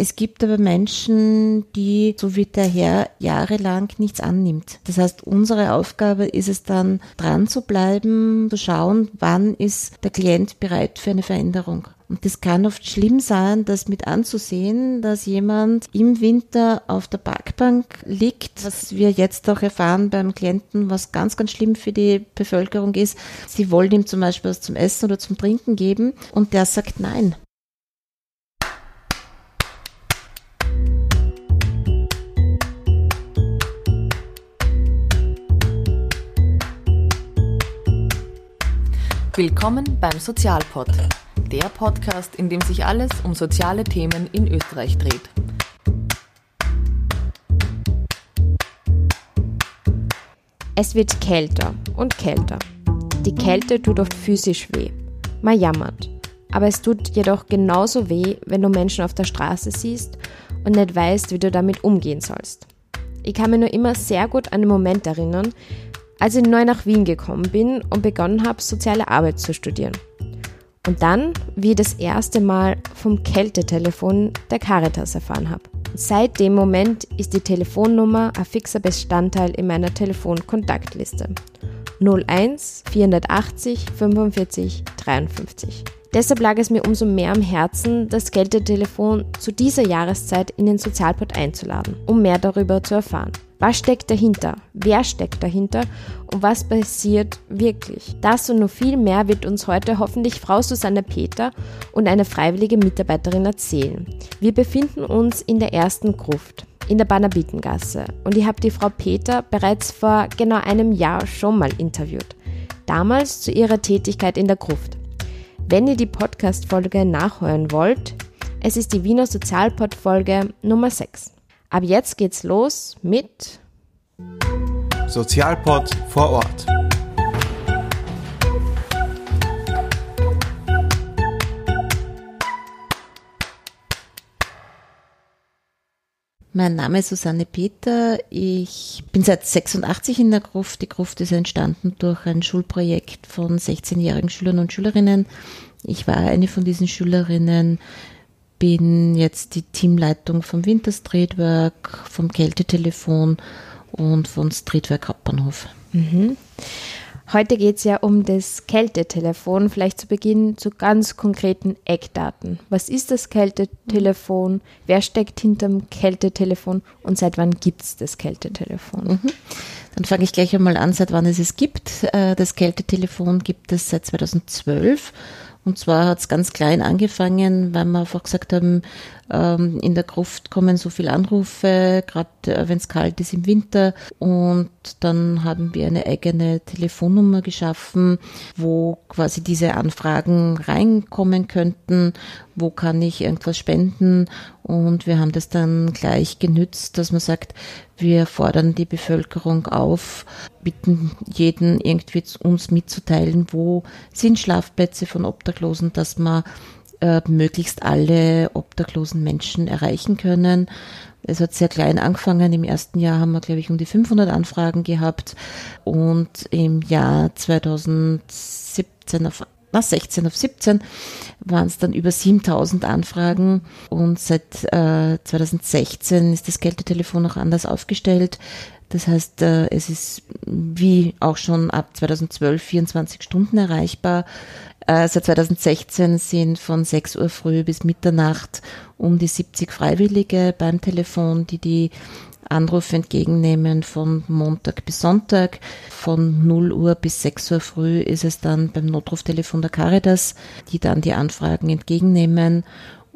Es gibt aber Menschen, die, so wie der Herr, jahrelang nichts annimmt. Das heißt, unsere Aufgabe ist es dann, dran zu bleiben, zu schauen, wann ist der Klient bereit für eine Veränderung. Und das kann oft schlimm sein, das mit anzusehen, dass jemand im Winter auf der Parkbank liegt, was wir jetzt auch erfahren beim Klienten, was ganz, ganz schlimm für die Bevölkerung ist. Sie wollen ihm zum Beispiel was zum Essen oder zum Trinken geben und der sagt nein. Willkommen beim Sozialpod der Podcast, in dem sich alles um soziale Themen in Österreich dreht. Es wird kälter und kälter. Die Kälte tut oft physisch weh. Man jammert. Aber es tut jedoch genauso weh, wenn du Menschen auf der Straße siehst und nicht weißt, wie du damit umgehen sollst. Ich kann mir nur immer sehr gut an den Moment erinnern, als ich neu nach Wien gekommen bin und begonnen habe, soziale Arbeit zu studieren. Und dann, wie ich das erste Mal vom Kältetelefon der Caritas erfahren habe. Seit dem Moment ist die Telefonnummer ein fixer Bestandteil in meiner Telefonkontaktliste. 01 480 45 53. Deshalb lag es mir umso mehr am Herzen, das Kältetelefon zu dieser Jahreszeit in den Sozialport einzuladen, um mehr darüber zu erfahren. Was steckt dahinter? Wer steckt dahinter? Und was passiert wirklich? Das und noch viel mehr wird uns heute hoffentlich Frau Susanne Peter und eine freiwillige Mitarbeiterin erzählen. Wir befinden uns in der ersten Gruft in der Banabitengasse und ich habe die Frau Peter bereits vor genau einem Jahr schon mal interviewt. Damals zu ihrer Tätigkeit in der Gruft. Wenn ihr die Podcast-Folge nachhören wollt, es ist die Wiener Sozialpod-Folge Nummer 6. Ab jetzt geht's los mit Sozialpod vor Ort. Mein Name ist Susanne Peter. Ich bin seit 86 in der Gruft. Die Gruft ist entstanden durch ein Schulprojekt von 16-jährigen Schülern und Schülerinnen. Ich war eine von diesen Schülerinnen, bin jetzt die Teamleitung vom Winter Streetwork, vom Kältetelefon und von Streetwork Hauptbahnhof. Mhm. Heute geht es ja um das Kältetelefon. Vielleicht zu Beginn zu ganz konkreten Eckdaten. Was ist das Kältetelefon? Wer steckt hinter dem Kältetelefon? Und seit wann gibt es das Kältetelefon? Mhm. Dann fange ich gleich einmal an, seit wann es es gibt. Äh, das Kältetelefon gibt es seit 2012 und zwar hat es ganz klein angefangen, weil wir einfach gesagt haben, in der Gruft kommen so viele Anrufe, gerade äh, wenn es kalt ist im Winter. Und dann haben wir eine eigene Telefonnummer geschaffen, wo quasi diese Anfragen reinkommen könnten. Wo kann ich irgendwas spenden? Und wir haben das dann gleich genützt, dass man sagt, wir fordern die Bevölkerung auf, bitten jeden irgendwie uns mitzuteilen, wo sind Schlafplätze von Obdachlosen, dass man äh, möglichst alle obdachlosen Menschen erreichen können. Es hat sehr klein angefangen. Im ersten Jahr haben wir, glaube ich, um die 500 Anfragen gehabt und im Jahr 2017 auf na, 16 auf 17 waren es dann über 7000 Anfragen und seit äh, 2016 ist das Kältetelefon auch anders aufgestellt. Das heißt, äh, es ist wie auch schon ab 2012 24 Stunden erreichbar. Äh, seit 2016 sind von 6 Uhr früh bis Mitternacht um die 70 Freiwillige beim Telefon, die die Anrufe entgegennehmen von Montag bis Sonntag. Von 0 Uhr bis 6 Uhr früh ist es dann beim Notruftelefon der Caritas, die dann die Anfragen entgegennehmen.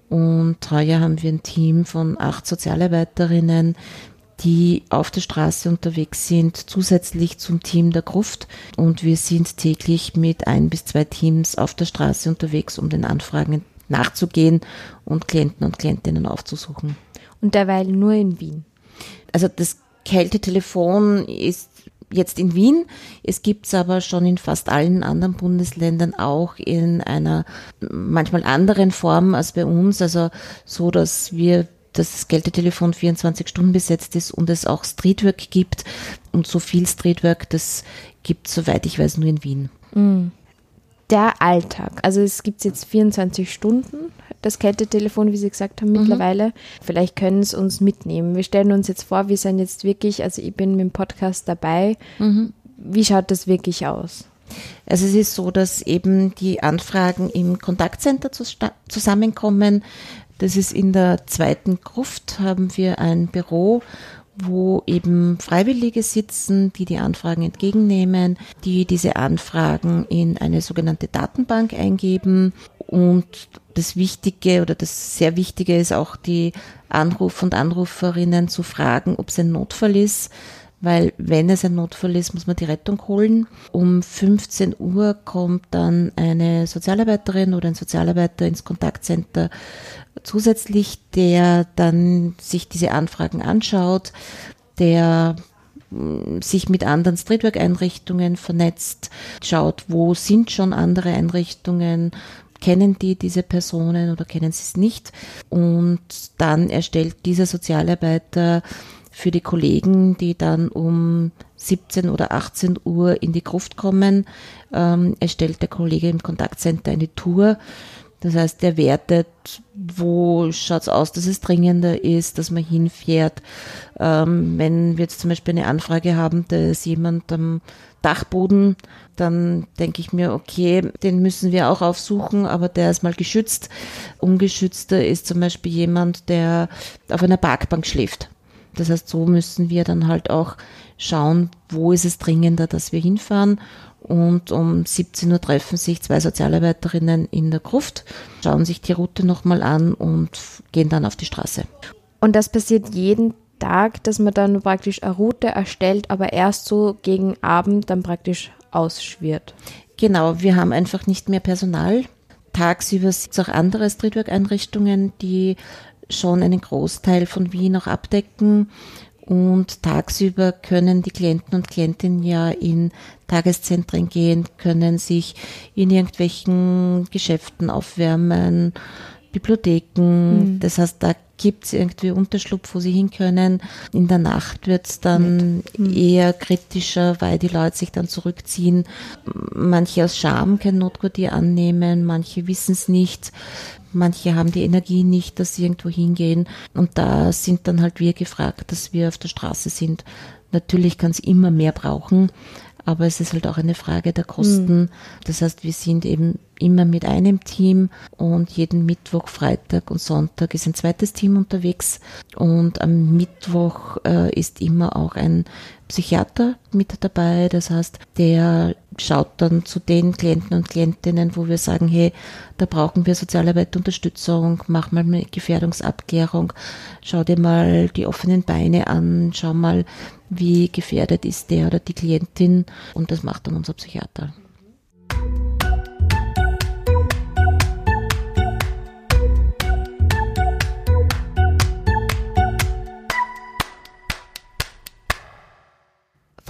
Und heuer haben wir ein Team von acht Sozialarbeiterinnen, die auf der Straße unterwegs sind, zusätzlich zum Team der Gruft. Und wir sind täglich mit ein bis zwei Teams auf der Straße unterwegs, um den Anfragen nachzugehen und Klienten und Klientinnen aufzusuchen. Und derweil nur in Wien. Also das Kältetelefon ist jetzt in Wien. Es gibt es aber schon in fast allen anderen Bundesländern auch in einer manchmal anderen Form als bei uns. Also so, dass wir das Kältetelefon 24 Stunden besetzt ist und es auch Streetwork gibt. Und so viel Streetwork, das gibt es, soweit ich weiß, nur in Wien. Mm. Der Alltag. Also es gibt jetzt 24 Stunden das Kältetelefon, wie Sie gesagt haben, mhm. mittlerweile. Vielleicht können Sie uns mitnehmen. Wir stellen uns jetzt vor, wir sind jetzt wirklich, also ich bin mit dem Podcast dabei. Mhm. Wie schaut das wirklich aus? Also es ist so, dass eben die Anfragen im Kontaktcenter zusammenkommen. Das ist in der zweiten Gruft, haben wir ein Büro, wo eben Freiwillige sitzen, die die Anfragen entgegennehmen, die diese Anfragen in eine sogenannte Datenbank eingeben und das Wichtige oder das sehr Wichtige ist auch die Anrufer und Anruferinnen zu fragen, ob es ein Notfall ist, weil wenn es ein Notfall ist, muss man die Rettung holen. Um 15 Uhr kommt dann eine Sozialarbeiterin oder ein Sozialarbeiter ins Kontaktcenter zusätzlich, der dann sich diese Anfragen anschaut, der mm, sich mit anderen Streetwork-Einrichtungen vernetzt, schaut, wo sind schon andere Einrichtungen, kennen die diese Personen oder kennen sie es nicht und dann erstellt dieser Sozialarbeiter für die Kollegen, die dann um 17 oder 18 Uhr in die Gruft kommen, ähm, erstellt der Kollege im Kontaktcenter eine Tour. Das heißt, der wertet, wo schaut es aus, dass es dringender ist, dass man hinfährt. Ähm, wenn wir jetzt zum Beispiel eine Anfrage haben, da ist jemand am Dachboden, dann denke ich mir, okay, den müssen wir auch aufsuchen, aber der ist mal geschützt. Ungeschützter ist zum Beispiel jemand, der auf einer Parkbank schläft. Das heißt, so müssen wir dann halt auch schauen, wo ist es dringender, dass wir hinfahren. Und um 17 Uhr treffen sich zwei Sozialarbeiterinnen in der Gruft, schauen sich die Route nochmal an und gehen dann auf die Straße. Und das passiert jeden Tag, dass man dann praktisch eine Route erstellt, aber erst so gegen Abend dann praktisch ausschwirrt. Genau, wir haben einfach nicht mehr Personal. Tagsüber sind es auch andere Streetwork-Einrichtungen, die schon einen Großteil von Wien auch abdecken. Und tagsüber können die Klienten und Klientinnen ja in Tageszentren gehen, können sich in irgendwelchen Geschäften aufwärmen, Bibliotheken. Mhm. Das heißt, da gibt es irgendwie Unterschlupf, wo sie hin können. In der Nacht wird es dann mhm. eher kritischer, weil die Leute sich dann zurückziehen. Manche aus Scham kein Notquartier annehmen, manche wissen es nicht. Manche haben die Energie nicht, dass sie irgendwo hingehen. Und da sind dann halt wir gefragt, dass wir auf der Straße sind. Natürlich kann es immer mehr brauchen, aber es ist halt auch eine Frage der Kosten. Mhm. Das heißt, wir sind eben immer mit einem Team und jeden Mittwoch, Freitag und Sonntag ist ein zweites Team unterwegs und am Mittwoch äh, ist immer auch ein Psychiater mit dabei. Das heißt, der schaut dann zu den Klienten und Klientinnen, wo wir sagen, hey, da brauchen wir Sozialarbeit Unterstützung, mach mal eine Gefährdungsabklärung, schau dir mal die offenen Beine an, schau mal, wie gefährdet ist der oder die Klientin und das macht dann unser Psychiater.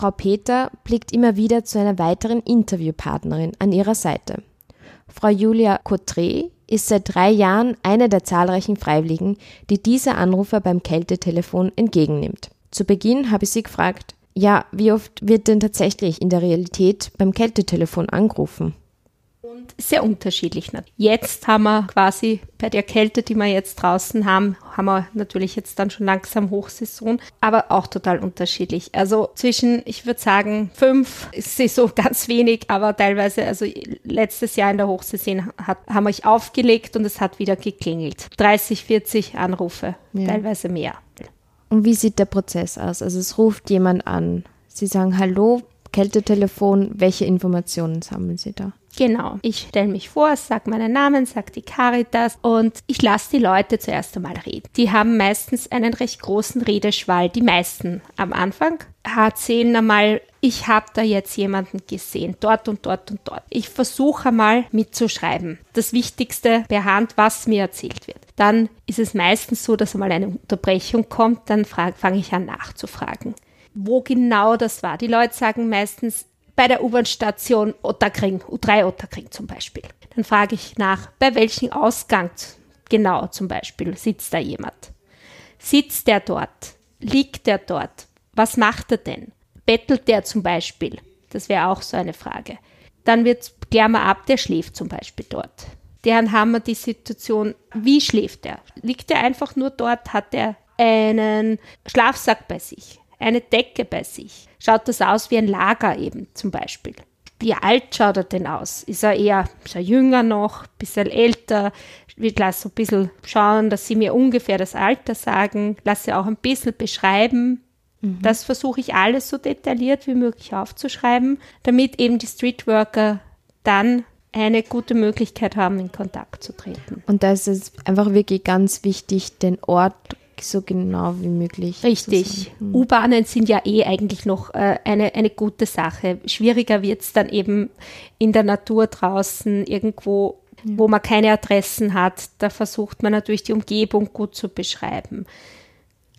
Frau Peter blickt immer wieder zu einer weiteren Interviewpartnerin an ihrer Seite. Frau Julia Cotré ist seit drei Jahren eine der zahlreichen Freiwilligen, die diese Anrufer beim Kältetelefon entgegennimmt. Zu Beginn habe ich sie gefragt, ja, wie oft wird denn tatsächlich in der Realität beim Kältetelefon angerufen? Und sehr unterschiedlich. Jetzt haben wir quasi bei der Kälte, die wir jetzt draußen haben, haben wir natürlich jetzt dann schon langsam Hochsaison, aber auch total unterschiedlich. Also zwischen, ich würde sagen, fünf ist so ganz wenig, aber teilweise, also letztes Jahr in der Hochsaison hat, haben wir euch aufgelegt und es hat wieder geklingelt. 30, 40 Anrufe, ja. teilweise mehr. Und wie sieht der Prozess aus? Also es ruft jemand an. Sie sagen Hallo, Kältetelefon, welche Informationen sammeln Sie da? Genau. Ich stelle mich vor, sage meinen Namen, sage die Caritas und ich lasse die Leute zuerst einmal reden. Die haben meistens einen recht großen Redeschwall, die meisten am Anfang. Erzählen einmal, ich habe da jetzt jemanden gesehen, dort und dort und dort. Ich versuche mal mitzuschreiben. Das Wichtigste per Hand, was mir erzählt wird. Dann ist es meistens so, dass einmal eine Unterbrechung kommt, dann fange ich an nachzufragen. Wo genau das war. Die Leute sagen meistens, bei der U-Bahn-Station Otterkring, U3 Otterkring zum Beispiel. Dann frage ich nach, bei welchem Ausgang genau zum Beispiel sitzt da jemand? Sitzt der dort? Liegt der dort? Was macht er denn? Bettelt der zum Beispiel? Das wäre auch so eine Frage. Dann wird wir ab, der schläft zum Beispiel dort. deren haben wir die Situation, wie schläft er? Liegt er einfach nur dort? Hat er einen Schlafsack bei sich? Eine Decke bei sich? Schaut das aus wie ein Lager eben zum Beispiel? Wie alt schaut er denn aus? Ist er eher ist er jünger noch, bisschen älter? Ich lasse so ein bisschen schauen, dass sie mir ungefähr das Alter sagen, lasse auch ein bisschen beschreiben. Mhm. Das versuche ich alles so detailliert wie möglich aufzuschreiben, damit eben die Streetworker dann eine gute Möglichkeit haben, in Kontakt zu treten. Und da ist es einfach wirklich ganz wichtig, den Ort so genau wie möglich. Richtig. Hm. U-Bahnen sind ja eh eigentlich noch äh, eine, eine gute Sache. Schwieriger wird es dann eben in der Natur draußen irgendwo, ja. wo man keine Adressen hat. Da versucht man natürlich die Umgebung gut zu beschreiben.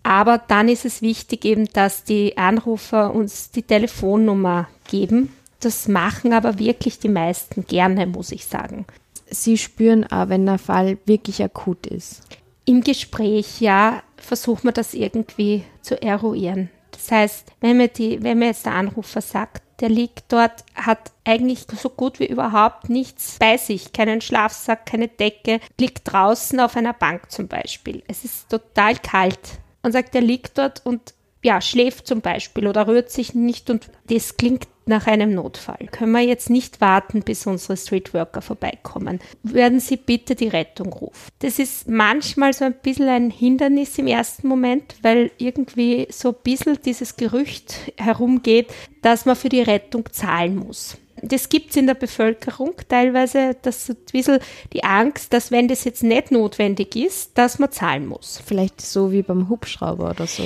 Aber dann ist es wichtig eben, dass die Anrufer uns die Telefonnummer geben, das machen aber wirklich die meisten gerne, muss ich sagen. Sie spüren auch, wenn der Fall wirklich akut ist. Im Gespräch, ja, versucht man das irgendwie zu eruieren. Das heißt, wenn mir, die, wenn mir jetzt der Anrufer sagt, der liegt dort, hat eigentlich so gut wie überhaupt nichts bei sich, keinen Schlafsack, keine Decke, liegt draußen auf einer Bank zum Beispiel. Es ist total kalt und sagt, der liegt dort und ja, schläft zum Beispiel oder rührt sich nicht und das klingt nach einem Notfall. Können wir jetzt nicht warten, bis unsere Streetworker vorbeikommen. Werden Sie bitte die Rettung rufen. Das ist manchmal so ein bisschen ein Hindernis im ersten Moment, weil irgendwie so ein bisschen dieses Gerücht herumgeht, dass man für die Rettung zahlen muss das gibt es in der Bevölkerung teilweise, dass ein bisschen die Angst, dass wenn das jetzt nicht notwendig ist, dass man zahlen muss. Vielleicht so wie beim Hubschrauber oder so.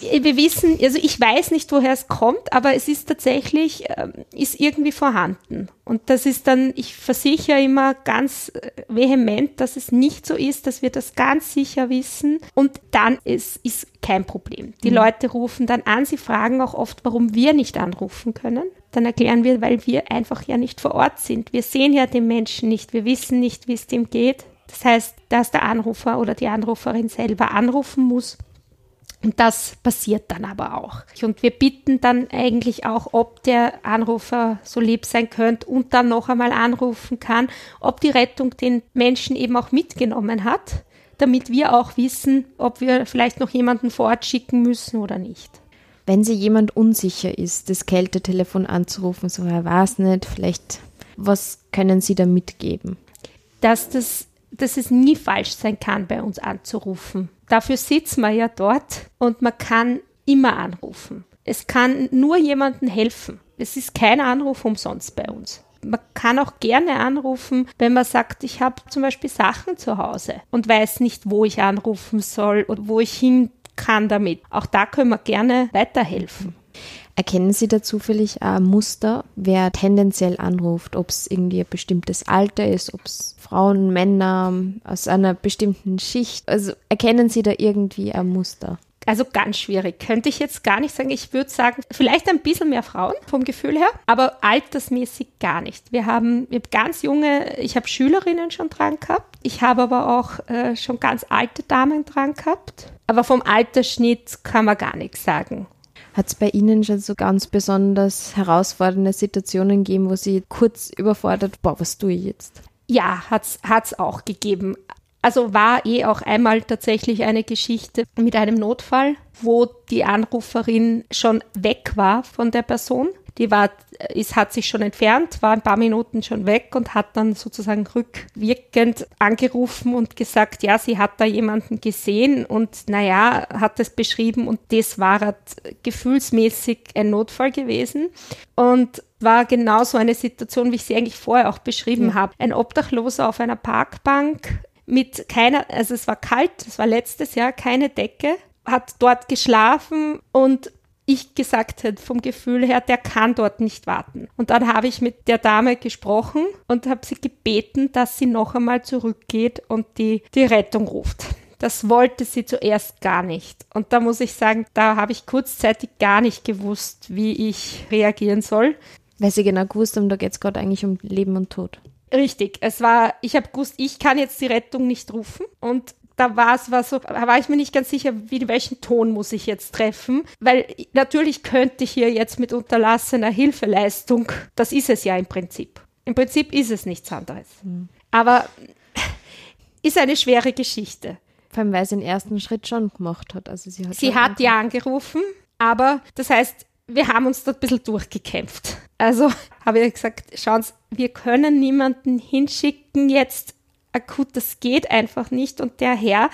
Wir wissen, also ich weiß nicht, woher es kommt, aber es ist tatsächlich, ähm, ist irgendwie vorhanden. Und das ist dann, ich versichere immer ganz äh, vehement, dass es nicht so ist, dass wir das ganz sicher wissen. Und dann ist, ist kein Problem. Die mhm. Leute rufen dann an, sie fragen auch oft, warum wir nicht anrufen können. Dann erklären wir, weil wir einfach ja nicht vor Ort sind. Wir sehen ja den Menschen nicht, wir wissen nicht, wie es dem geht. Das heißt, dass der Anrufer oder die Anruferin selber anrufen muss und das passiert dann aber auch. Und wir bitten dann eigentlich auch, ob der Anrufer so lieb sein könnte und dann noch einmal anrufen kann, ob die Rettung den Menschen eben auch mitgenommen hat, damit wir auch wissen, ob wir vielleicht noch jemanden vor Ort schicken müssen oder nicht. Wenn sie jemand unsicher ist, das Kältetelefon anzurufen, so er weiß nicht, vielleicht, was können Sie da mitgeben? Dass das dass es nie falsch sein kann, bei uns anzurufen. Dafür sitzen wir ja dort und man kann immer anrufen. Es kann nur jemandem helfen. Es ist kein Anruf umsonst bei uns. Man kann auch gerne anrufen, wenn man sagt, ich habe zum Beispiel Sachen zu Hause und weiß nicht, wo ich anrufen soll oder wo ich hin kann damit. Auch da können wir gerne weiterhelfen. Erkennen Sie da zufällig ein Muster, wer tendenziell anruft, ob es irgendwie ein bestimmtes Alter ist, ob es Frauen, Männer aus einer bestimmten Schicht? Also erkennen Sie da irgendwie ein Muster? Also ganz schwierig. Könnte ich jetzt gar nicht sagen. Ich würde sagen, vielleicht ein bisschen mehr Frauen vom Gefühl her, aber altersmäßig gar nicht. Wir haben, wir haben ganz junge, ich habe Schülerinnen schon dran gehabt. Ich habe aber auch äh, schon ganz alte Damen dran gehabt. Aber vom Altersschnitt kann man gar nichts sagen. Hat es bei Ihnen schon so ganz besonders herausfordernde Situationen gegeben, wo Sie kurz überfordert, boah, was tue ich jetzt? Ja, hat es auch gegeben. Also war eh auch einmal tatsächlich eine Geschichte mit einem Notfall, wo die Anruferin schon weg war von der Person die war, ist, hat sich schon entfernt, war ein paar Minuten schon weg und hat dann sozusagen rückwirkend angerufen und gesagt, ja, sie hat da jemanden gesehen und naja, hat es beschrieben und das war halt gefühlsmäßig ein Notfall gewesen. Und war genauso eine Situation, wie ich sie eigentlich vorher auch beschrieben ja. habe. Ein Obdachloser auf einer Parkbank mit keiner, also es war kalt, es war letztes Jahr, keine Decke, hat dort geschlafen und ich gesagt hätte vom Gefühl her, der kann dort nicht warten. Und dann habe ich mit der Dame gesprochen und habe sie gebeten, dass sie noch einmal zurückgeht und die, die Rettung ruft. Das wollte sie zuerst gar nicht. Und da muss ich sagen, da habe ich kurzzeitig gar nicht gewusst, wie ich reagieren soll. Weil sie genau gewusst haben, da geht es gerade eigentlich um Leben und Tod. Richtig, es war, ich habe gewusst, ich kann jetzt die Rettung nicht rufen und da war es war so, da war ich mir nicht ganz sicher, wie welchen Ton muss ich jetzt treffen, weil natürlich könnte ich hier jetzt mit unterlassener Hilfeleistung, das ist es ja im Prinzip. Im Prinzip ist es nichts anderes. Mhm. Aber ist eine schwere Geschichte. Vor allem, weil sie den ersten Schritt schon gemacht hat. Also sie hat, sie hat ja angerufen, aber das heißt, wir haben uns da ein bisschen durchgekämpft. Also habe ich gesagt, schauen Sie, wir können niemanden hinschicken jetzt akut, das geht einfach nicht und der Herr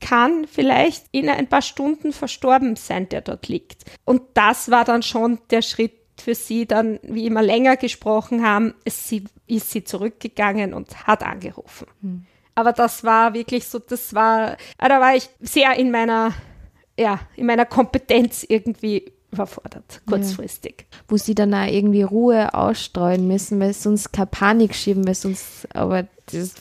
kann vielleicht in ein paar Stunden verstorben sein, der dort liegt. Und das war dann schon der Schritt für sie dann, wie immer länger gesprochen haben, ist sie, ist sie zurückgegangen und hat angerufen. Hm. Aber das war wirklich so, das war, ah, da war ich sehr in meiner, ja, in meiner Kompetenz irgendwie überfordert, kurzfristig. Ja. Wo sie dann auch irgendwie Ruhe ausstreuen müssen, weil sonst keine Panik schieben, weil sonst, aber das,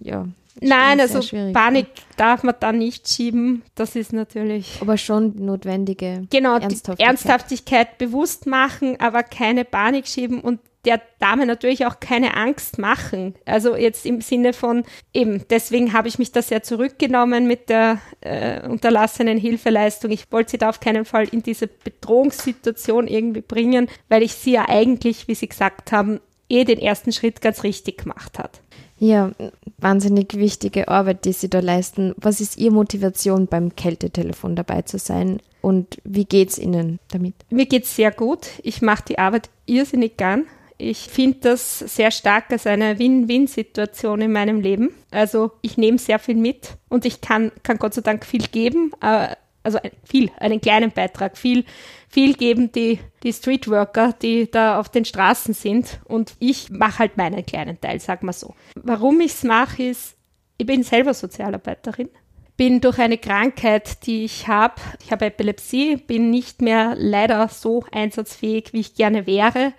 ja. Nein, also Panik darf man da nicht schieben. Das ist natürlich. Aber schon notwendige genau, Ernsthaftigkeit. Ernsthaftigkeit bewusst machen, aber keine Panik schieben und der Dame natürlich auch keine Angst machen. Also jetzt im Sinne von eben, deswegen habe ich mich da sehr zurückgenommen mit der äh, unterlassenen Hilfeleistung. Ich wollte sie da auf keinen Fall in diese Bedrohungssituation irgendwie bringen, weil ich sie ja eigentlich, wie Sie gesagt haben, eh den ersten Schritt ganz richtig gemacht hat. Ja, wahnsinnig wichtige Arbeit, die Sie da leisten. Was ist Ihre Motivation beim Kältetelefon dabei zu sein und wie geht es Ihnen damit? Mir geht es sehr gut. Ich mache die Arbeit irrsinnig gern. Ich finde das sehr stark als eine Win-Win-Situation in meinem Leben. Also ich nehme sehr viel mit und ich kann, kann Gott sei Dank viel geben. Äh, also viel, einen kleinen Beitrag, viel, viel geben die, die Streetworker, die da auf den Straßen sind. Und ich mache halt meinen kleinen Teil, sag mal so. Warum ich es mache, ist, ich bin selber Sozialarbeiterin. Bin durch eine Krankheit, die ich habe, ich habe Epilepsie, bin nicht mehr leider so einsatzfähig, wie ich gerne wäre,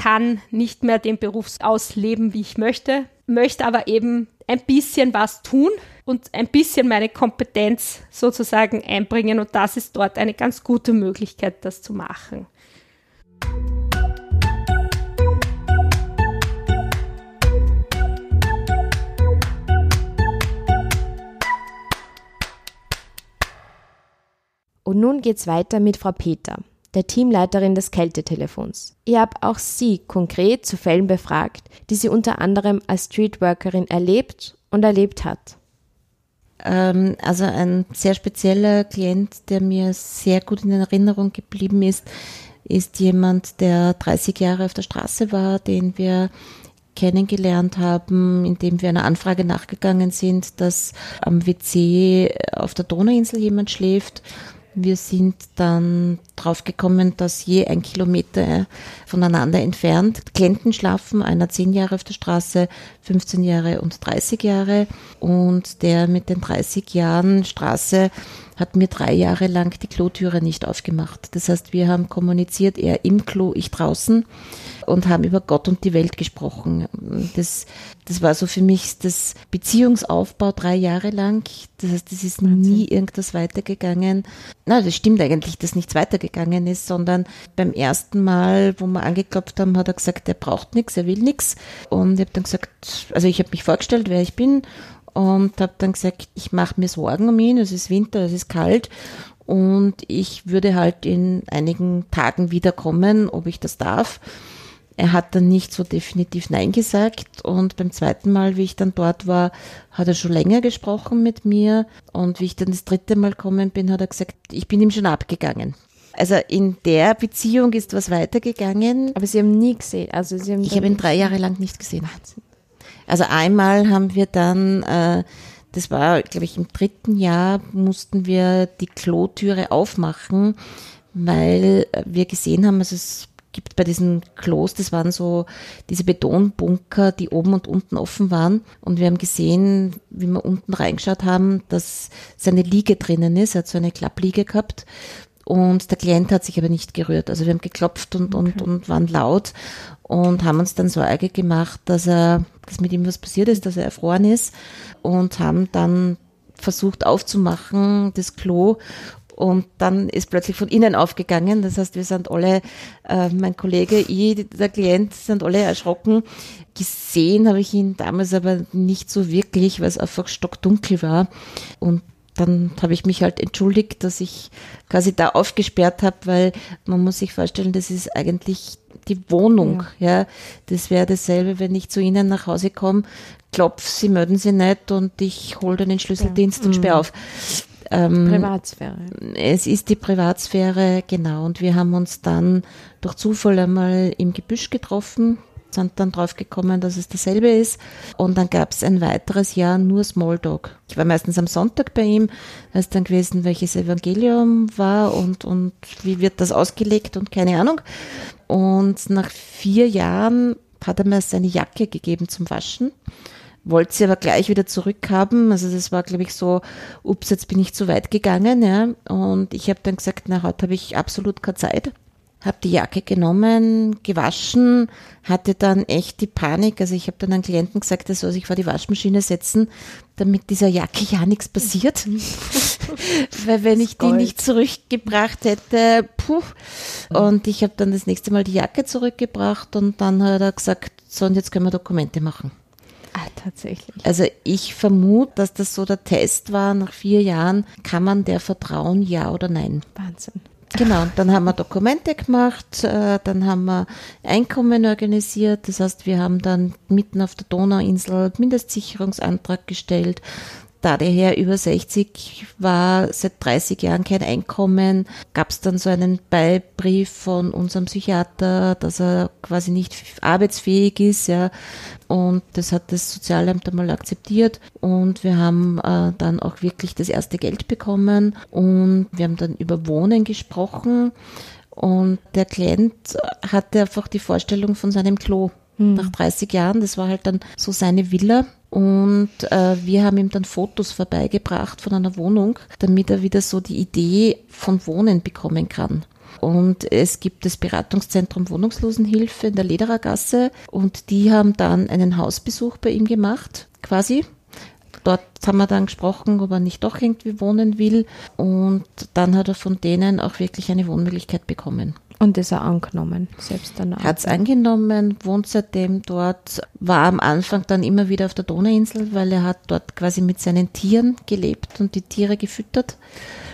kann nicht mehr den Beruf ausleben, wie ich möchte, möchte aber eben ein bisschen was tun und ein bisschen meine Kompetenz sozusagen einbringen. Und das ist dort eine ganz gute Möglichkeit, das zu machen. Und nun geht's weiter mit Frau Peter, der Teamleiterin des Kältetelefons. Ich habe auch sie konkret zu Fällen befragt, die sie unter anderem als Streetworkerin erlebt und erlebt hat. Ähm, also ein sehr spezieller Klient, der mir sehr gut in Erinnerung geblieben ist, ist jemand, der 30 Jahre auf der Straße war, den wir kennengelernt haben, indem wir einer Anfrage nachgegangen sind, dass am WC auf der Donauinsel jemand schläft wir sind dann drauf gekommen, dass je ein Kilometer voneinander entfernt Klienten schlafen, einer zehn Jahre auf der Straße, 15 Jahre und 30 Jahre. Und der mit den 30 Jahren Straße hat mir drei Jahre lang die Klotüre nicht aufgemacht. Das heißt, wir haben kommuniziert, er im Klo, ich draußen und haben über Gott und die Welt gesprochen. Das, das war so für mich das Beziehungsaufbau drei Jahre lang. Das heißt, es ist nie irgendwas weitergegangen. Na, das stimmt eigentlich, dass nichts weitergegangen ist, sondern beim ersten Mal, wo wir angeklopft haben, hat er gesagt, er braucht nichts, er will nichts. Und ich habe dann gesagt, also ich habe mich vorgestellt, wer ich bin und habe dann gesagt, ich mache mir Sorgen um ihn, es ist Winter, es ist kalt und ich würde halt in einigen Tagen wiederkommen, ob ich das darf. Er hat dann nicht so definitiv Nein gesagt und beim zweiten Mal, wie ich dann dort war, hat er schon länger gesprochen mit mir und wie ich dann das dritte Mal kommen bin, hat er gesagt, ich bin ihm schon abgegangen. Also in der Beziehung ist was weitergegangen. Aber Sie haben nie gesehen. Also Sie haben ich habe ihn drei Jahre lang nicht gesehen. Also einmal haben wir dann, äh, das war, glaube ich, im dritten Jahr, mussten wir die Klotüre aufmachen, weil wir gesehen haben, also es gibt bei diesen Klos, das waren so diese Betonbunker, die oben und unten offen waren. Und wir haben gesehen, wie wir unten reingeschaut haben, dass seine Liege drinnen ist. Er hat so eine Klappliege gehabt. Und der Klient hat sich aber nicht gerührt. Also wir haben geklopft und, okay. und, und waren laut und haben uns dann Sorge gemacht, dass er, dass mit ihm was passiert ist, dass er erfroren ist und haben dann versucht aufzumachen, das Klo und dann ist plötzlich von innen aufgegangen. Das heißt, wir sind alle, äh, mein Kollege, ich, der Klient, sind alle erschrocken. Gesehen habe ich ihn damals aber nicht so wirklich, weil es einfach stockdunkel war. Und dann habe ich mich halt entschuldigt, dass ich quasi da aufgesperrt habe, weil man muss sich vorstellen, das ist eigentlich die Wohnung, ja. ja. Das wäre dasselbe, wenn ich zu Ihnen nach Hause komme, klopf, Sie melden Sie nicht und ich hole den Schlüsseldienst ja. und sperre mhm. auf. Ähm, Privatsphäre. Es ist die Privatsphäre, genau. Und wir haben uns dann durch Zufall einmal im Gebüsch getroffen, sind dann drauf gekommen, dass es dasselbe ist. Und dann gab es ein weiteres Jahr nur Smalltalk. Ich war meistens am Sonntag bei ihm. Da ist dann gewesen, welches Evangelium war und, und wie wird das ausgelegt und keine Ahnung. Und nach vier Jahren hat er mir seine Jacke gegeben zum Waschen wollte sie aber gleich wieder zurückhaben. Also das war, glaube ich, so, ups, jetzt bin ich zu weit gegangen. Ja. Und ich habe dann gesagt, na, heute habe ich absolut keine Zeit habe die Jacke genommen, gewaschen, hatte dann echt die Panik. Also ich habe dann einem Klienten gesagt, er soll sich vor die Waschmaschine setzen, damit dieser Jacke ja nichts passiert. Weil wenn ich die nicht zurückgebracht hätte, puh. Und ich habe dann das nächste Mal die Jacke zurückgebracht und dann hat er gesagt, so und jetzt können wir Dokumente machen. Ah, tatsächlich. Also ich vermute, dass das so der Test war, nach vier Jahren, kann man der vertrauen, ja oder nein? Wahnsinn. Genau, dann haben wir Dokumente gemacht, äh, dann haben wir Einkommen organisiert. Das heißt, wir haben dann mitten auf der Donauinsel Mindestsicherungsantrag gestellt. Da der Herr über 60 war, seit 30 Jahren kein Einkommen, gab es dann so einen Beibrief von unserem Psychiater, dass er quasi nicht arbeitsfähig ist, ja. Und das hat das Sozialamt einmal akzeptiert. Und wir haben äh, dann auch wirklich das erste Geld bekommen. Und wir haben dann über Wohnen gesprochen. Und der Klient hatte einfach die Vorstellung von seinem Klo hm. nach 30 Jahren. Das war halt dann so seine Villa. Und äh, wir haben ihm dann Fotos vorbeigebracht von einer Wohnung, damit er wieder so die Idee von Wohnen bekommen kann. Und es gibt das Beratungszentrum Wohnungslosenhilfe in der Lederergasse und die haben dann einen Hausbesuch bei ihm gemacht, quasi. Dort haben wir dann gesprochen, ob er nicht doch irgendwie wohnen will. Und dann hat er von denen auch wirklich eine Wohnmöglichkeit bekommen. Und ist er angenommen, selbst danach? Hat es angenommen, wohnt seitdem dort, war am Anfang dann immer wieder auf der Donauinsel, weil er hat dort quasi mit seinen Tieren gelebt und die Tiere gefüttert.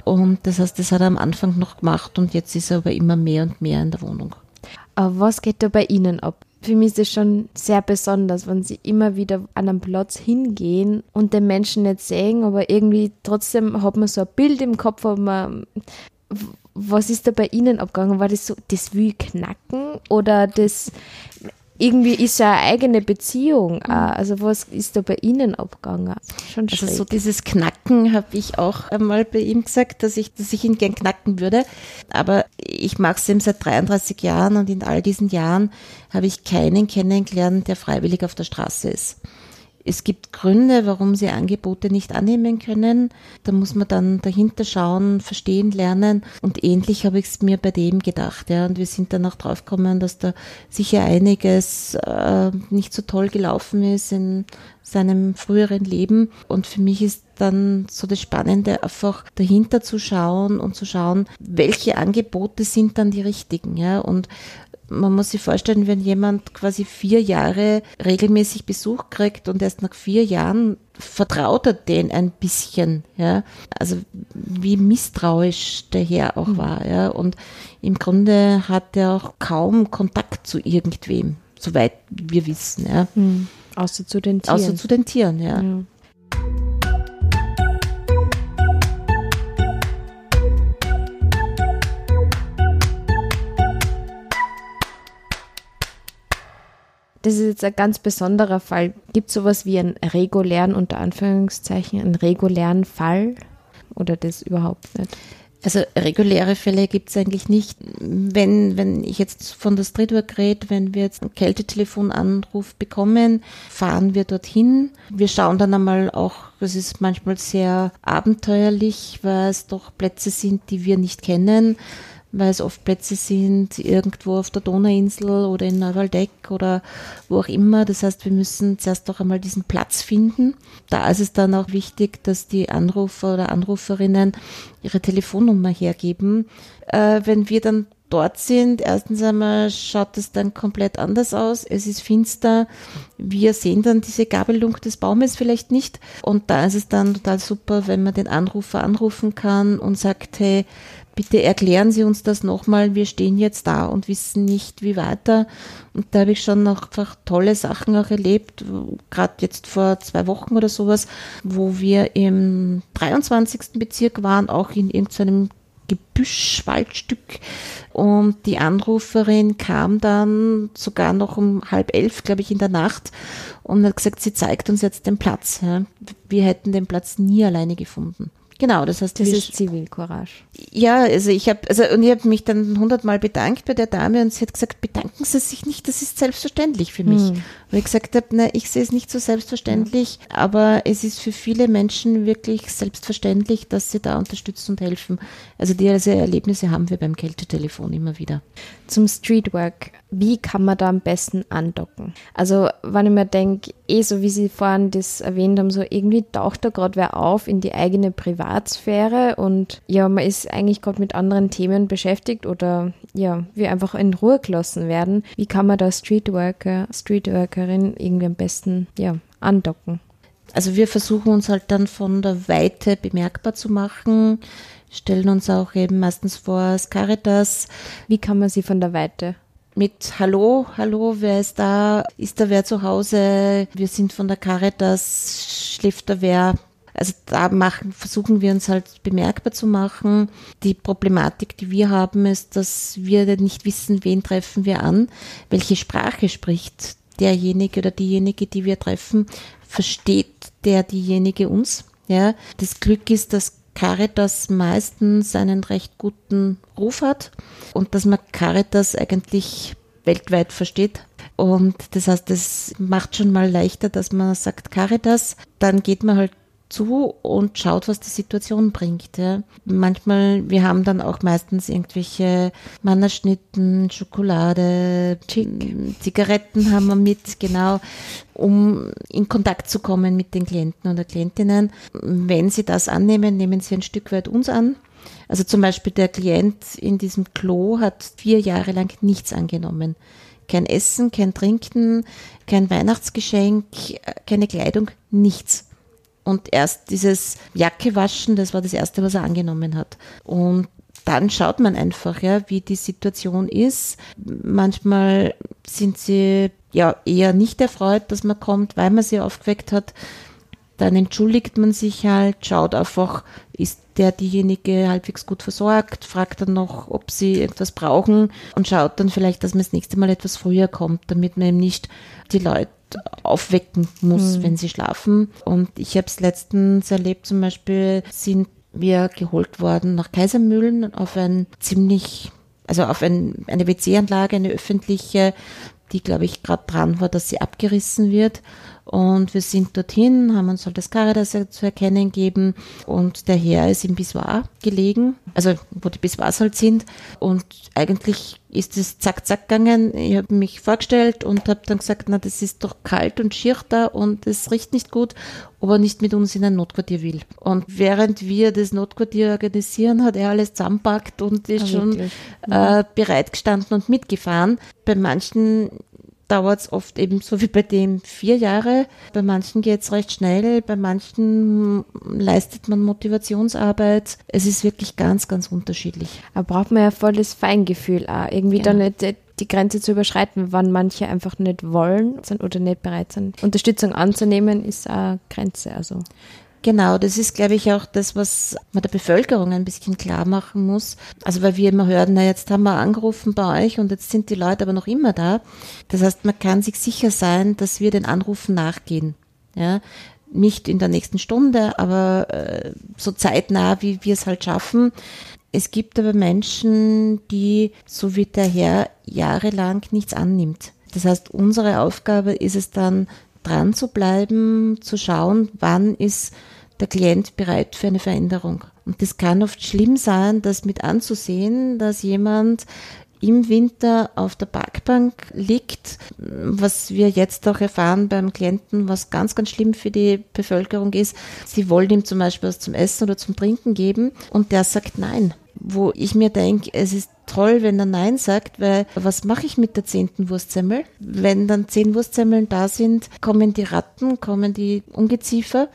Und das heißt, das hat er am Anfang noch gemacht und jetzt ist er aber immer mehr und mehr in der Wohnung. Aber was geht da bei Ihnen ab? Für mich ist es schon sehr besonders, wenn Sie immer wieder an einem Platz hingehen und den Menschen nicht sehen, aber irgendwie trotzdem hat man so ein Bild im Kopf, wo man was ist da bei Ihnen abgegangen? War das so, das will knacken oder das irgendwie ist ja eine eigene Beziehung. Mhm. Also was ist da bei Ihnen abgegangen? Schon also so dieses Knacken habe ich auch einmal bei ihm gesagt, dass ich, dass ich ihn gern knacken würde. Aber ich mache es eben seit 33 Jahren und in all diesen Jahren habe ich keinen kennengelernt, der freiwillig auf der Straße ist. Es gibt Gründe, warum sie Angebote nicht annehmen können. Da muss man dann dahinter schauen, verstehen, lernen. Und ähnlich habe ich es mir bei dem gedacht. Ja. Und wir sind dann auch draufgekommen, dass da sicher einiges äh, nicht so toll gelaufen ist in seinem früheren Leben. Und für mich ist dann so das Spannende, einfach dahinter zu schauen und zu schauen, welche Angebote sind dann die richtigen. Ja. Und man muss sich vorstellen, wenn jemand quasi vier Jahre regelmäßig Besuch kriegt und erst nach vier Jahren vertraut er den ein bisschen, ja. Also wie misstrauisch der Herr auch mhm. war, ja. Und im Grunde hat er auch kaum Kontakt zu irgendwem, soweit wir wissen, ja. Mhm. Außer zu den Tieren. Außer zu den Tieren, ja. ja. Das ist jetzt ein ganz besonderer Fall. Gibt es sowas wie einen regulären, unter Anführungszeichen, einen regulären Fall oder das überhaupt nicht? Also reguläre Fälle gibt es eigentlich nicht. Wenn, wenn ich jetzt von der Streetwork rede, wenn wir jetzt einen Kältetelefonanruf bekommen, fahren wir dorthin. Wir schauen dann einmal auch, es ist manchmal sehr abenteuerlich, weil es doch Plätze sind, die wir nicht kennen weil es oft Plätze sind irgendwo auf der Donauinsel oder in Neuwaldeck oder wo auch immer. Das heißt, wir müssen zuerst doch einmal diesen Platz finden. Da ist es dann auch wichtig, dass die Anrufer oder Anruferinnen ihre Telefonnummer hergeben. Äh, wenn wir dann dort sind, erstens einmal schaut es dann komplett anders aus. Es ist finster. Wir sehen dann diese Gabelung des Baumes vielleicht nicht. Und da ist es dann total super, wenn man den Anrufer anrufen kann und sagt, hey, bitte erklären Sie uns das nochmal. Wir stehen jetzt da und wissen nicht, wie weiter. Und da habe ich schon einfach tolle Sachen auch erlebt, gerade jetzt vor zwei Wochen oder sowas, wo wir im 23. Bezirk waren, auch in irgendeinem Gebüschwaldstück. Und die Anruferin kam dann sogar noch um halb elf, glaube ich, in der Nacht und hat gesagt, sie zeigt uns jetzt den Platz. Wir hätten den Platz nie alleine gefunden. Genau, das heißt, das ist Zivilcourage. Ja, also ich habe, also und ich habe mich dann hundertmal bedankt bei der Dame und sie hat gesagt, bedanken Sie sich nicht, das ist selbstverständlich für mich. Hm. Und ich gesagt habe, na, ich sehe es nicht so selbstverständlich, ja. aber es ist für viele Menschen wirklich selbstverständlich, dass sie da unterstützen und helfen. Also diese Erlebnisse haben wir beim Kältetelefon immer wieder. Zum Streetwork, wie kann man da am besten andocken? Also, wenn ich mir denke, eh so wie Sie vorhin das erwähnt haben, so irgendwie taucht da gerade wer auf in die eigene Privatsphäre und ja, man ist eigentlich gerade mit anderen Themen beschäftigt oder ja, wir einfach in Ruhe gelassen werden. Wie kann man da Streetworker, Streetworkerin irgendwie am besten ja, andocken? Also wir versuchen uns halt dann von der Weite bemerkbar zu machen stellen uns auch eben meistens vor als Caritas. Wie kann man sie von der Weite? Mit Hallo, hallo, wer ist da? Ist da wer zu Hause? Wir sind von der Caritas, schläft da wer? Also da machen, versuchen wir uns halt bemerkbar zu machen. Die Problematik, die wir haben, ist, dass wir nicht wissen, wen treffen wir an, welche Sprache spricht derjenige oder diejenige, die wir treffen, versteht der diejenige uns. Ja, das Glück ist, dass Caritas meistens einen recht guten Ruf hat und dass man Caritas eigentlich weltweit versteht. Und das heißt, das macht schon mal leichter, dass man sagt Caritas. Dann geht man halt zu und schaut, was die Situation bringt. Ja. Manchmal, wir haben dann auch meistens irgendwelche Mannerschnitten, Schokolade, Chick. Zigaretten haben wir mit, genau, um in Kontakt zu kommen mit den Klienten oder Klientinnen. Wenn sie das annehmen, nehmen sie ein Stück weit uns an. Also zum Beispiel der Klient in diesem Klo hat vier Jahre lang nichts angenommen. Kein Essen, kein Trinken, kein Weihnachtsgeschenk, keine Kleidung, nichts und erst dieses Jacke waschen, das war das Erste, was er angenommen hat. Und dann schaut man einfach, ja, wie die Situation ist. Manchmal sind sie ja eher nicht erfreut, dass man kommt, weil man sie aufgeweckt hat. Dann entschuldigt man sich halt, schaut einfach, ist der diejenige halbwegs gut versorgt, fragt dann noch, ob sie etwas brauchen und schaut dann vielleicht, dass man das nächste Mal etwas früher kommt, damit man eben nicht die Leute aufwecken muss, mhm. wenn sie schlafen. Und ich habe es letztens erlebt, zum Beispiel sind wir geholt worden nach Kaisermühlen auf ein ziemlich, also auf ein, eine WC-Anlage, eine öffentliche, die, glaube ich, gerade dran war, dass sie abgerissen wird. Und wir sind dorthin, haben uns halt das Caritas zu erkennen gegeben und der Herr ist im Bissoir gelegen, also wo die Bissoirs halt sind. Und eigentlich ist es zack, zack gegangen. Ich habe mich vorgestellt und habe dann gesagt, na, das ist doch kalt und schier da und es riecht nicht gut, ob er nicht mit uns in ein Notquartier will. Und während wir das Notquartier organisieren, hat er alles zusammenpackt und ist ja, schon äh, bereit gestanden und mitgefahren. Bei manchen dauert es oft eben so wie bei dem vier Jahre. Bei manchen geht es recht schnell, bei manchen leistet man Motivationsarbeit. Es ist wirklich ganz, ganz unterschiedlich. Aber braucht man ja voll das Feingefühl auch, irgendwie ja. dann nicht die Grenze zu überschreiten, wann manche einfach nicht wollen sind oder nicht bereit sind. Unterstützung anzunehmen ist eine Grenze. Also. Genau, das ist, glaube ich, auch das, was man der Bevölkerung ein bisschen klar machen muss. Also weil wir immer hören, na jetzt haben wir angerufen bei euch und jetzt sind die Leute aber noch immer da. Das heißt, man kann sich sicher sein, dass wir den Anrufen nachgehen. Ja, nicht in der nächsten Stunde, aber äh, so zeitnah, wie wir es halt schaffen. Es gibt aber Menschen, die, so wie der Herr, jahrelang nichts annimmt. Das heißt, unsere Aufgabe ist es dann, dran zu bleiben, zu schauen, wann ist der Klient bereit für eine Veränderung. Und das kann oft schlimm sein, das mit anzusehen, dass jemand im Winter auf der Parkbank liegt, was wir jetzt auch erfahren beim Klienten, was ganz, ganz schlimm für die Bevölkerung ist. Sie wollen ihm zum Beispiel was zum Essen oder zum Trinken geben und der sagt nein. Wo ich mir denke, es ist toll, wenn er Nein sagt, weil was mache ich mit der zehnten Wurstsemmel? Wenn dann zehn Wurstsemmeln da sind, kommen die Ratten, kommen die Ungeziefer.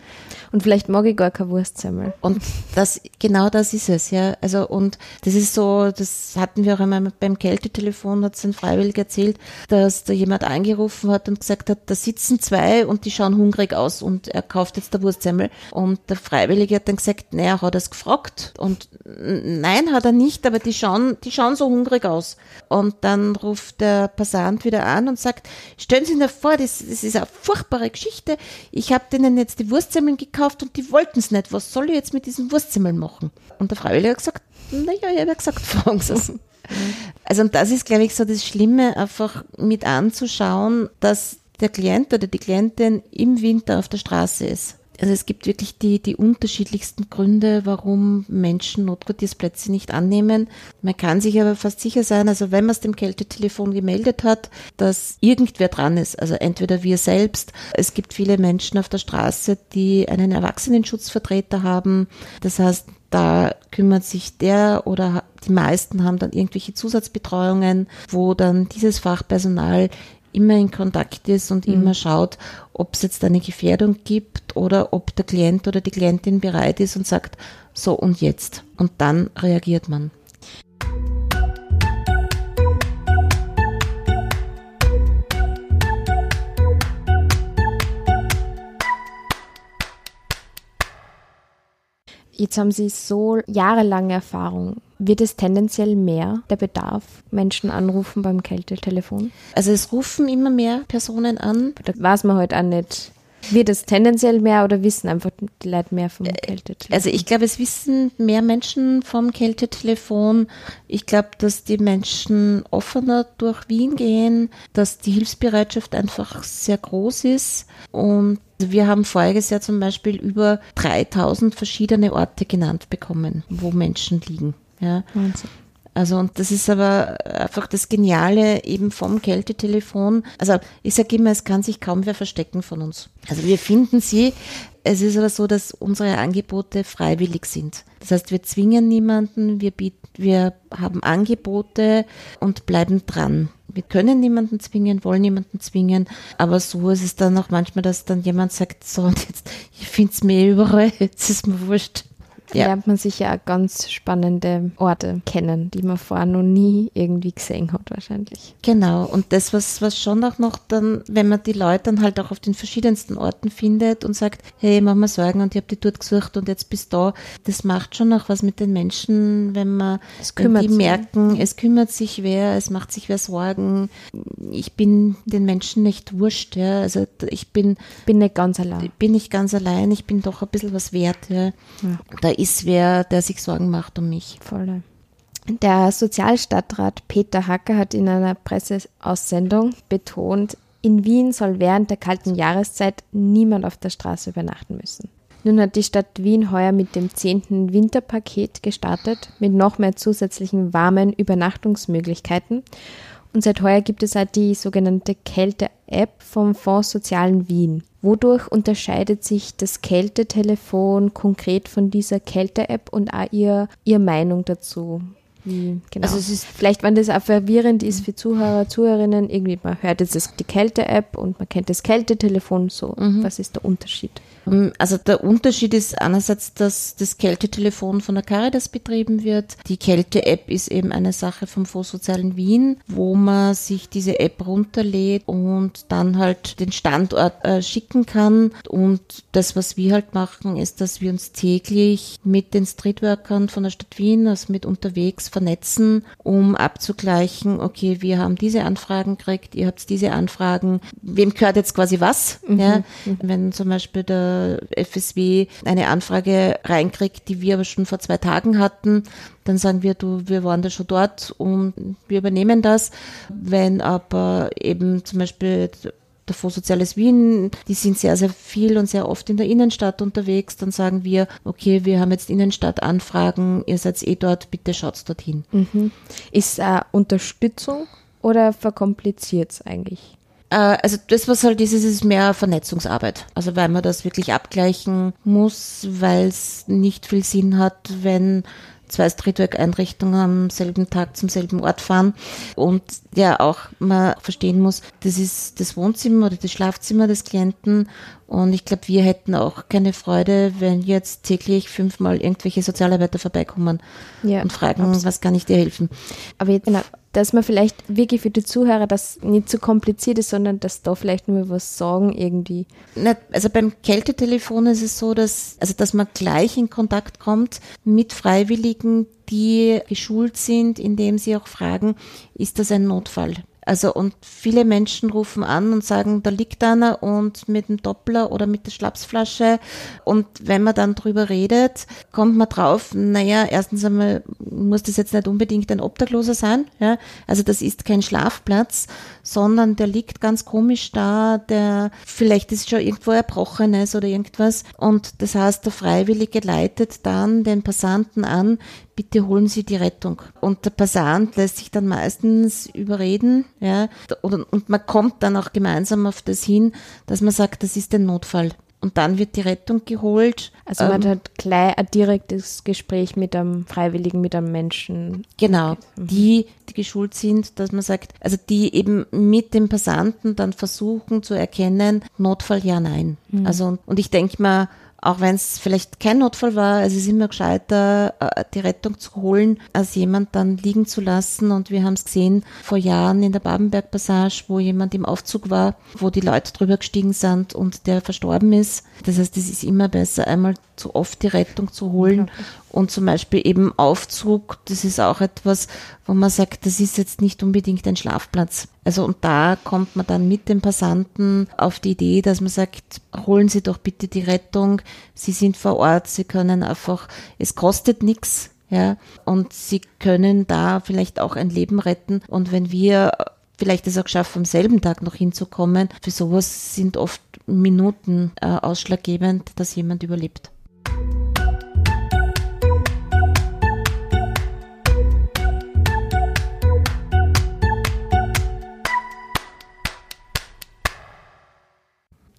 Und vielleicht mag ich gar keine Wurstsemmel. Und das, genau das ist es, ja. Also, und das ist so, das hatten wir auch einmal beim Kältetelefon, hat es ein Freiwilliger erzählt, dass da jemand angerufen hat und gesagt hat, da sitzen zwei und die schauen hungrig aus und er kauft jetzt der Wurstsemmel. Und der Freiwillige hat dann gesagt, naja, hat er es gefragt? Und nein, hat er nicht, aber die schauen, die schauen so hungrig aus. Und dann ruft der Passant wieder an und sagt, stellen Sie sich vor, das, das ist eine furchtbare Geschichte. Ich habe denen jetzt die Wurstsemmeln gekauft und die wollten es nicht. Was soll ich jetzt mit diesen Wurstsemmeln machen? Und der Freiwillige hat gesagt, naja, ich habe ja gesagt, fragen Sie es. Also und das ist, glaube ich, so das Schlimme, einfach mit anzuschauen, dass der Klient oder die Klientin im Winter auf der Straße ist. Also es gibt wirklich die, die unterschiedlichsten Gründe, warum Menschen Notquartiersplätze nicht annehmen. Man kann sich aber fast sicher sein, also wenn man es dem Kältetelefon gemeldet hat, dass irgendwer dran ist. Also entweder wir selbst. Es gibt viele Menschen auf der Straße, die einen Erwachsenenschutzvertreter haben. Das heißt, da kümmert sich der oder die meisten haben dann irgendwelche Zusatzbetreuungen, wo dann dieses Fachpersonal immer in Kontakt ist und mhm. immer schaut, ob es jetzt eine Gefährdung gibt oder ob der Klient oder die Klientin bereit ist und sagt, so und jetzt. Und dann reagiert man. Jetzt haben Sie so jahrelange Erfahrung. Wird es tendenziell mehr, der Bedarf, Menschen anrufen beim Kältetelefon? Also es rufen immer mehr Personen an. Da weiß man heute halt auch nicht, wird es tendenziell mehr oder wissen einfach die Leute mehr vom äh, Kältetelefon? Also ich glaube, es wissen mehr Menschen vom Kältetelefon. Ich glaube, dass die Menschen offener durch Wien gehen, dass die Hilfsbereitschaft einfach sehr groß ist. Und wir haben voriges Jahr zum Beispiel über 3000 verschiedene Orte genannt bekommen, wo Menschen liegen. Ja. Wahnsinn. Also und das ist aber einfach das Geniale eben vom Kältetelefon. Also ich sage immer, es kann sich kaum wer verstecken von uns. Also wir finden sie. Es ist aber so, dass unsere Angebote freiwillig sind. Das heißt, wir zwingen niemanden, wir bieten, wir haben Angebote und bleiben dran. Wir können niemanden zwingen, wollen niemanden zwingen, aber so ist es dann auch manchmal, dass dann jemand sagt, so und jetzt, ich finde es mir überall, jetzt ist mir wurscht ja. lernt man sich ja ganz spannende Orte kennen, die man vorher noch nie irgendwie gesehen hat wahrscheinlich. Genau, und das, was, was schon auch noch dann, wenn man die Leute dann halt auch auf den verschiedensten Orten findet und sagt, hey, mach mal Sorgen und ich habe die dort gesucht und jetzt bist du da, das macht schon auch was mit den Menschen, wenn man wenn die merken, es kümmert sich wer, es macht sich wer Sorgen. Ich bin den Menschen nicht wurscht, ja. Also ich bin, bin nicht ganz allein. Bin nicht ganz allein, ich bin doch ein bisschen was wert, ja. ja. Da ist wer, der sich Sorgen macht um mich. Voll. Der Sozialstadtrat Peter Hacker hat in einer Presseaussendung betont, in Wien soll während der kalten Jahreszeit niemand auf der Straße übernachten müssen. Nun hat die Stadt Wien heuer mit dem 10. Winterpaket gestartet, mit noch mehr zusätzlichen warmen Übernachtungsmöglichkeiten. Und seit heuer gibt es auch die sogenannte Kälte-App vom Fonds Sozialen Wien. Wodurch unterscheidet sich das Kältetelefon konkret von dieser Kälte-App und auch ihr, ihr Meinung dazu? Wie, genau. Also es ist vielleicht, wenn das auch verwirrend ist für Zuhörer, Zuhörerinnen, irgendwie man hört jetzt die Kälte-App und man kennt das Kältetelefon so. Mhm. Was ist der Unterschied? Ähm, also der Unterschied ist einerseits, dass das Kältetelefon von der Caritas betrieben wird. Die Kälte-App ist eben eine Sache vom Fonds Sozialen Wien, wo man sich diese App runterlädt und dann halt den Standort äh, schicken kann. Und das, was wir halt machen, ist, dass wir uns täglich mit den Streetworkern von der Stadt Wien, also mit unterwegs vernetzen, um abzugleichen, okay, wir haben diese Anfragen gekriegt, ihr habt diese Anfragen, wem gehört jetzt quasi was? Mhm. Ja, mhm. wenn zum Beispiel der FSW eine Anfrage reinkriegt, die wir aber schon vor zwei Tagen hatten, dann sagen wir, du, wir waren da schon dort und wir übernehmen das. Wenn aber eben zum Beispiel der Fonds Soziales Wien, die sind sehr, sehr viel und sehr oft in der Innenstadt unterwegs, dann sagen wir, okay, wir haben jetzt Innenstadtanfragen, ihr seid eh dort, bitte schaut dorthin. Mhm. Ist äh, Unterstützung oder verkompliziert es eigentlich? Äh, also das, was halt ist, ist, mehr Vernetzungsarbeit. Also weil man das wirklich abgleichen muss, weil es nicht viel Sinn hat, wenn zwei Streetwork-Einrichtungen am selben Tag zum selben Ort fahren und ja auch man verstehen muss, das ist das Wohnzimmer oder das Schlafzimmer des Klienten und ich glaube, wir hätten auch keine Freude, wenn jetzt täglich fünfmal irgendwelche Sozialarbeiter vorbeikommen ja, und fragen, absolut. was kann ich dir helfen. Aber jetzt, genau, dass man vielleicht wirklich für die Zuhörer das nicht zu so kompliziert ist, sondern dass da vielleicht nur was sagen irgendwie. Also beim Kältetelefon ist es so, dass, also dass man gleich in Kontakt kommt mit Freiwilligen, die geschult sind, indem sie auch fragen, ist das ein Notfall? Also und viele Menschen rufen an und sagen, da liegt einer und mit dem Doppler oder mit der Schlapsflasche. Und wenn man dann drüber redet, kommt man drauf, naja, erstens einmal muss das jetzt nicht unbedingt ein Obdachloser sein. Ja? Also das ist kein Schlafplatz, sondern der liegt ganz komisch da, der vielleicht ist schon irgendwo Erbrochenes oder irgendwas. Und das heißt, der Freiwillige leitet dann den Passanten an, bitte holen Sie die Rettung. Und der Passant lässt sich dann meistens überreden, ja, und man kommt dann auch gemeinsam auf das hin, dass man sagt, das ist ein Notfall. Und dann wird die Rettung geholt. Also man ähm, hat gleich ein direktes Gespräch mit einem Freiwilligen, mit einem Menschen. Genau, mhm. die, die geschult sind, dass man sagt, also die eben mit dem Passanten dann versuchen zu erkennen, Notfall ja, nein. Mhm. Also und ich denke mal, auch wenn es vielleicht kein Notfall war, es ist immer gescheiter, äh, die Rettung zu holen, als jemand dann liegen zu lassen. Und wir haben es gesehen vor Jahren in der Babenberg Passage, wo jemand im Aufzug war, wo die Leute drüber gestiegen sind und der verstorben ist. Das heißt, es ist immer besser, einmal zu oft die Rettung zu holen. Und zum Beispiel eben Aufzug, das ist auch etwas, wo man sagt, das ist jetzt nicht unbedingt ein Schlafplatz. Also und da kommt man dann mit dem Passanten auf die Idee, dass man sagt, holen Sie doch bitte die Rettung. Sie sind vor Ort, Sie können einfach, es kostet nichts. Ja, und sie können da vielleicht auch ein Leben retten. Und wenn wir vielleicht es auch schaffen, am selben Tag noch hinzukommen, für sowas sind oft Minuten äh, ausschlaggebend, dass jemand überlebt.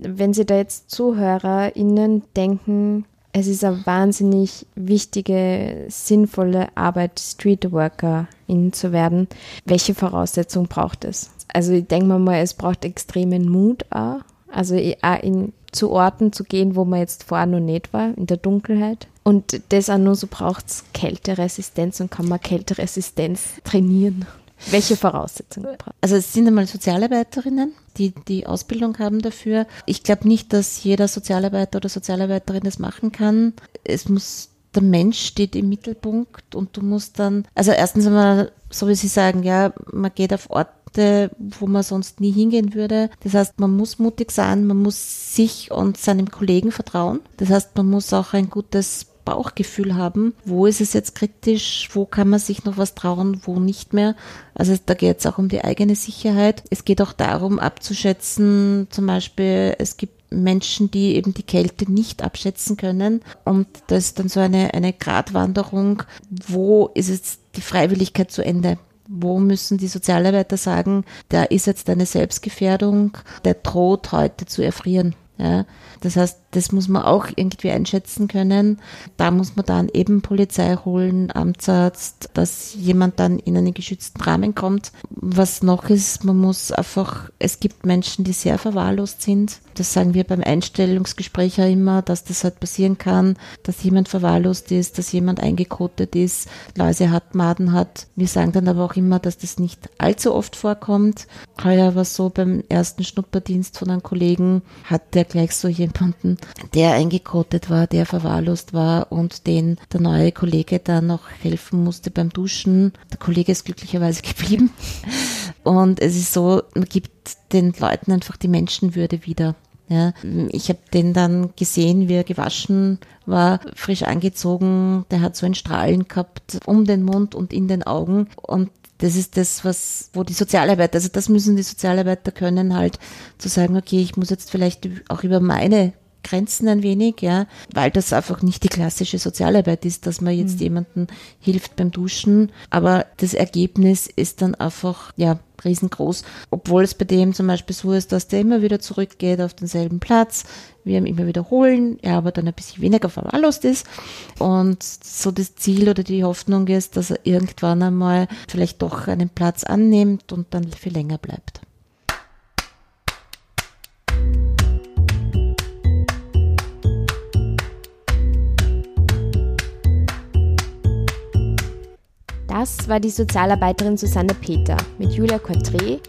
Wenn Sie da jetzt ZuhörerInnen denken, es ist eine wahnsinnig wichtige, sinnvolle Arbeit, Streetworkerin zu werden. Welche Voraussetzungen braucht es? Also ich denke mal, es braucht extremen Mut auch. Also auch in, zu Orten zu gehen, wo man jetzt vorher noch nicht war, in der Dunkelheit. Und das auch nur so braucht es Kälteresistenz und kann man Kälteresistenz trainieren. Welche Voraussetzungen Also es sind einmal Sozialarbeiterinnen, die die Ausbildung haben dafür. Ich glaube nicht, dass jeder Sozialarbeiter oder Sozialarbeiterin das machen kann. Es muss der Mensch steht im Mittelpunkt und du musst dann, also erstens einmal, so wie Sie sagen, ja, man geht auf Orte, wo man sonst nie hingehen würde. Das heißt, man muss mutig sein, man muss sich und seinem Kollegen vertrauen. Das heißt, man muss auch ein gutes Bauchgefühl haben, wo ist es jetzt kritisch, wo kann man sich noch was trauen, wo nicht mehr. Also da geht es auch um die eigene Sicherheit. Es geht auch darum abzuschätzen, zum Beispiel, es gibt Menschen, die eben die Kälte nicht abschätzen können. Und das ist dann so eine, eine Gratwanderung, wo ist jetzt die Freiwilligkeit zu Ende? Wo müssen die Sozialarbeiter sagen, da ist jetzt eine Selbstgefährdung, der droht heute zu erfrieren. Ja, das heißt, das muss man auch irgendwie einschätzen können. Da muss man dann eben Polizei holen, Amtsarzt, dass jemand dann in einen geschützten Rahmen kommt. Was noch ist, man muss einfach, es gibt Menschen, die sehr verwahrlost sind. Das sagen wir beim Einstellungsgespräch ja immer, dass das halt passieren kann, dass jemand verwahrlost ist, dass jemand eingekotet ist, Läuse hat, Maden hat. Wir sagen dann aber auch immer, dass das nicht allzu oft vorkommt. Heuer war so beim ersten Schnupperdienst von einem Kollegen, hat der gleich so jemanden, der eingekotet war, der verwahrlost war und den der neue Kollege dann noch helfen musste beim Duschen. Der Kollege ist glücklicherweise geblieben. Und es ist so, man gibt den Leuten einfach die Menschenwürde wieder. Ja, ich habe den dann gesehen, wie er gewaschen war, frisch angezogen. Der hat so ein Strahlen gehabt um den Mund und in den Augen. Und das ist das, was, wo die Sozialarbeiter, also das müssen die Sozialarbeiter können, halt zu sagen, okay, ich muss jetzt vielleicht auch über meine grenzen ein wenig, ja, weil das einfach nicht die klassische Sozialarbeit ist, dass man jetzt mhm. jemandem hilft beim Duschen. Aber das Ergebnis ist dann einfach, ja, riesengroß. Obwohl es bei dem zum Beispiel so ist, dass der immer wieder zurückgeht auf denselben Platz, wir ihn immer wiederholen, er aber dann ein bisschen weniger verwahrlost ist. Und so das Ziel oder die Hoffnung ist, dass er irgendwann einmal vielleicht doch einen Platz annimmt und dann viel länger bleibt. Das war die Sozialarbeiterin Susanne Peter mit Julia Coitré,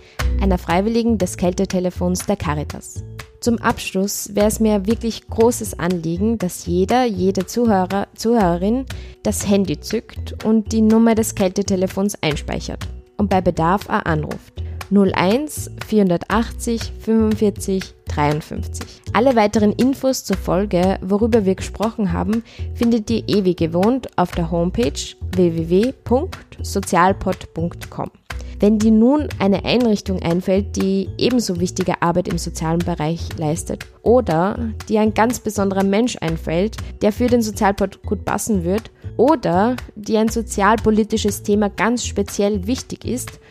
einer Freiwilligen des Kältetelefons der Caritas. Zum Abschluss wäre es mir wirklich großes Anliegen, dass jeder, jede Zuhörer, Zuhörerin das Handy zückt und die Nummer des Kältetelefons einspeichert und bei Bedarf auch anruft. 01 480 45 53. Alle weiteren Infos zur Folge, worüber wir gesprochen haben, findet ihr wie gewohnt auf der Homepage www.sozialpod.com. Wenn dir nun eine Einrichtung einfällt, die ebenso wichtige Arbeit im sozialen Bereich leistet oder dir ein ganz besonderer Mensch einfällt, der für den Sozialpod gut passen wird oder dir ein sozialpolitisches Thema ganz speziell wichtig ist,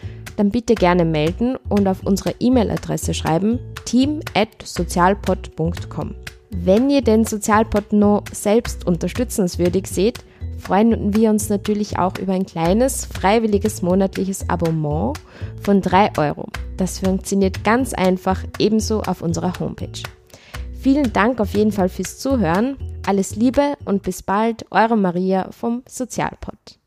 dann bitte gerne melden und auf unsere E-Mail-Adresse schreiben team@sozialpod.com. Wenn ihr den Sozialpod noch selbst unterstützenswürdig seht, freuen wir uns natürlich auch über ein kleines, freiwilliges monatliches Abonnement von 3 Euro. Das funktioniert ganz einfach ebenso auf unserer Homepage. Vielen Dank auf jeden Fall fürs Zuhören. Alles Liebe und bis bald, eure Maria vom Sozialpod.